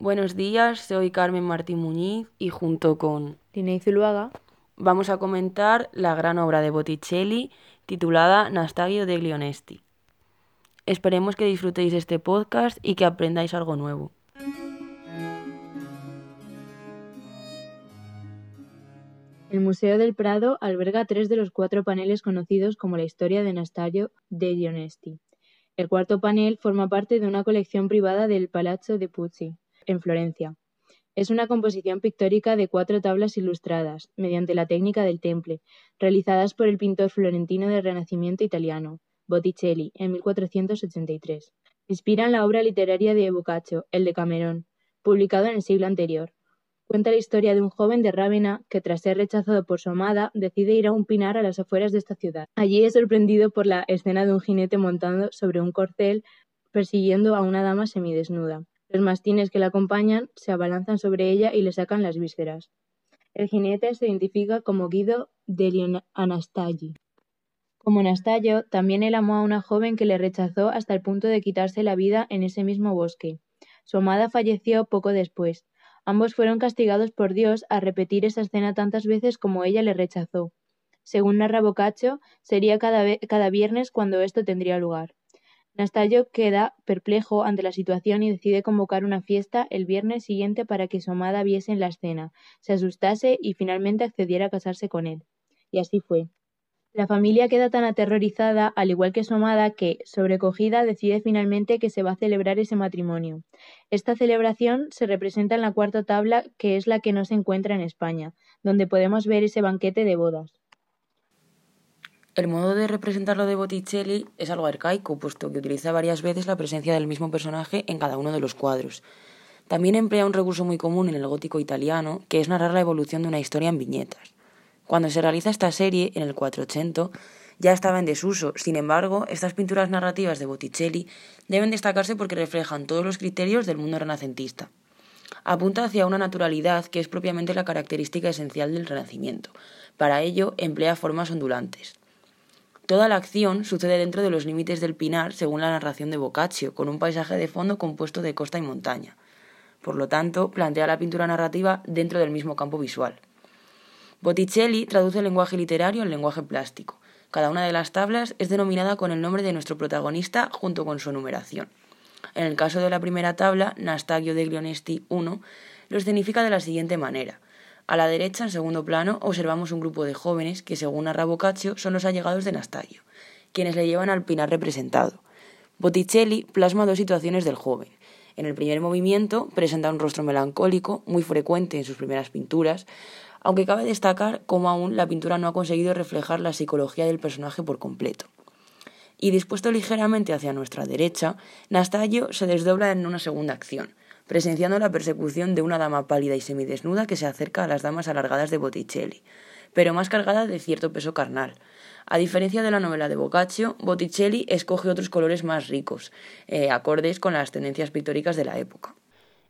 Buenos días, soy Carmen Martín Muñiz y junto con Linnea Zuluaga vamos a comentar la gran obra de Botticelli titulada Nastagio degli Onesti. Esperemos que disfrutéis este podcast y que aprendáis algo nuevo. El Museo del Prado alberga tres de los cuatro paneles conocidos como la historia de Nastagio degli Onesti. El cuarto panel forma parte de una colección privada del Palazzo de Pucci, en Florencia. Es una composición pictórica de cuatro tablas ilustradas, mediante la técnica del temple, realizadas por el pintor florentino del Renacimiento italiano, Botticelli, en 1483. Inspiran la obra literaria de Boccaccio, el de Camerón, publicado en el siglo anterior. Cuenta la historia de un joven de Rávena que, tras ser rechazado por su amada, decide ir a un pinar a las afueras de esta ciudad. Allí es sorprendido por la escena de un jinete montando sobre un corcel persiguiendo a una dama semidesnuda. Los mastines que la acompañan se abalanzan sobre ella y le sacan las vísceras. El jinete se identifica como Guido de Anastaggi. Como Anastasio, también él amó a una joven que le rechazó hasta el punto de quitarse la vida en ese mismo bosque. Su amada falleció poco después. Ambos fueron castigados por Dios a repetir esa escena tantas veces como ella le rechazó. Según narra Boccaccio, sería cada viernes cuando esto tendría lugar. Nastalio queda perplejo ante la situación y decide convocar una fiesta el viernes siguiente para que su amada viese la escena, se asustase y finalmente accediera a casarse con él. Y así fue. La familia queda tan aterrorizada, al igual que su amada, que, sobrecogida, decide finalmente que se va a celebrar ese matrimonio. Esta celebración se representa en la cuarta tabla, que es la que no se encuentra en España, donde podemos ver ese banquete de bodas. El modo de representarlo de Botticelli es algo arcaico, puesto que utiliza varias veces la presencia del mismo personaje en cada uno de los cuadros. También emplea un recurso muy común en el gótico italiano, que es narrar la evolución de una historia en viñetas. Cuando se realiza esta serie, en el 480, ya estaba en desuso. Sin embargo, estas pinturas narrativas de Botticelli deben destacarse porque reflejan todos los criterios del mundo renacentista. Apunta hacia una naturalidad que es propiamente la característica esencial del Renacimiento. Para ello, emplea formas ondulantes. Toda la acción sucede dentro de los límites del Pinar, según la narración de Boccaccio, con un paisaje de fondo compuesto de costa y montaña. Por lo tanto, plantea la pintura narrativa dentro del mismo campo visual. Botticelli traduce el lenguaje literario al lenguaje plástico. Cada una de las tablas es denominada con el nombre de nuestro protagonista junto con su numeración. En el caso de la primera tabla, Nastagio de Glionesti I, lo escenifica de la siguiente manera. A la derecha, en segundo plano, observamos un grupo de jóvenes que, según narra Boccaccio, son los allegados de Nastagio, quienes le llevan al pinar representado. Botticelli plasma dos situaciones del joven. En el primer movimiento presenta un rostro melancólico, muy frecuente en sus primeras pinturas, aunque cabe destacar cómo aún la pintura no ha conseguido reflejar la psicología del personaje por completo. Y dispuesto ligeramente hacia nuestra derecha, Nastagio se desdobla en una segunda acción, presenciando la persecución de una dama pálida y semidesnuda que se acerca a las damas alargadas de Botticelli, pero más cargada de cierto peso carnal. A diferencia de la novela de Boccaccio, Botticelli escoge otros colores más ricos, eh, acordes con las tendencias pictóricas de la época.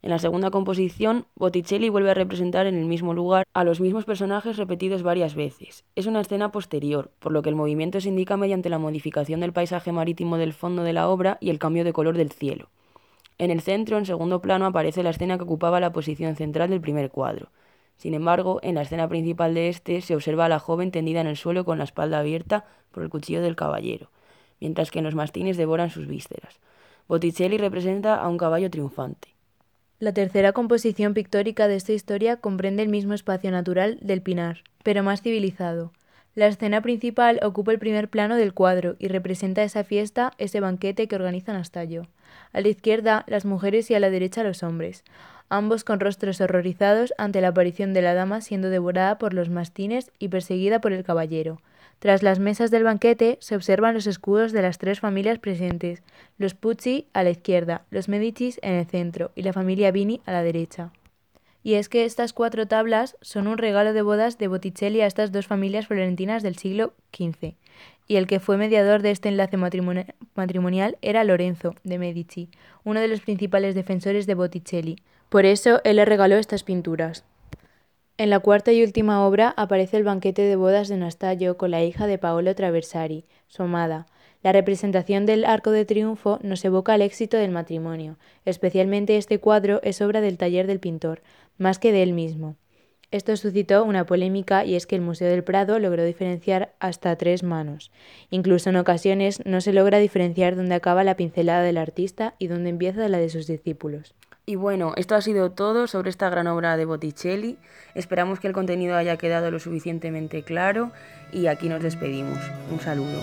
En la segunda composición, Botticelli vuelve a representar en el mismo lugar a los mismos personajes repetidos varias veces. Es una escena posterior, por lo que el movimiento se indica mediante la modificación del paisaje marítimo del fondo de la obra y el cambio de color del cielo. En el centro, en segundo plano, aparece la escena que ocupaba la posición central del primer cuadro. Sin embargo, en la escena principal de este se observa a la joven tendida en el suelo con la espalda abierta por el cuchillo del caballero, mientras que en los mastines devoran sus vísceras. Botticelli representa a un caballo triunfante. La tercera composición pictórica de esta historia comprende el mismo espacio natural del Pinar, pero más civilizado. La escena principal ocupa el primer plano del cuadro y representa esa fiesta, ese banquete que organiza Nastallo. A la izquierda las mujeres y a la derecha los hombres, ambos con rostros horrorizados ante la aparición de la dama siendo devorada por los mastines y perseguida por el caballero. Tras las mesas del banquete se observan los escudos de las tres familias presentes, los Pucci a la izquierda, los Medicis en el centro y la familia Vini a la derecha. Y es que estas cuatro tablas son un regalo de bodas de Botticelli a estas dos familias florentinas del siglo XV, y el que fue mediador de este enlace matrimonial era Lorenzo de Medici, uno de los principales defensores de Botticelli. Por eso él le regaló estas pinturas. En la cuarta y última obra aparece el banquete de bodas de Nastallo con la hija de Paolo Traversari, su amada. La representación del Arco de Triunfo nos evoca el éxito del matrimonio, especialmente este cuadro es obra del taller del pintor, más que de él mismo. Esto suscitó una polémica y es que el Museo del Prado logró diferenciar hasta tres manos. Incluso en ocasiones no se logra diferenciar dónde acaba la pincelada del artista y dónde empieza la de sus discípulos. Y bueno, esto ha sido todo sobre esta gran obra de Botticelli. Esperamos que el contenido haya quedado lo suficientemente claro y aquí nos despedimos. Un saludo.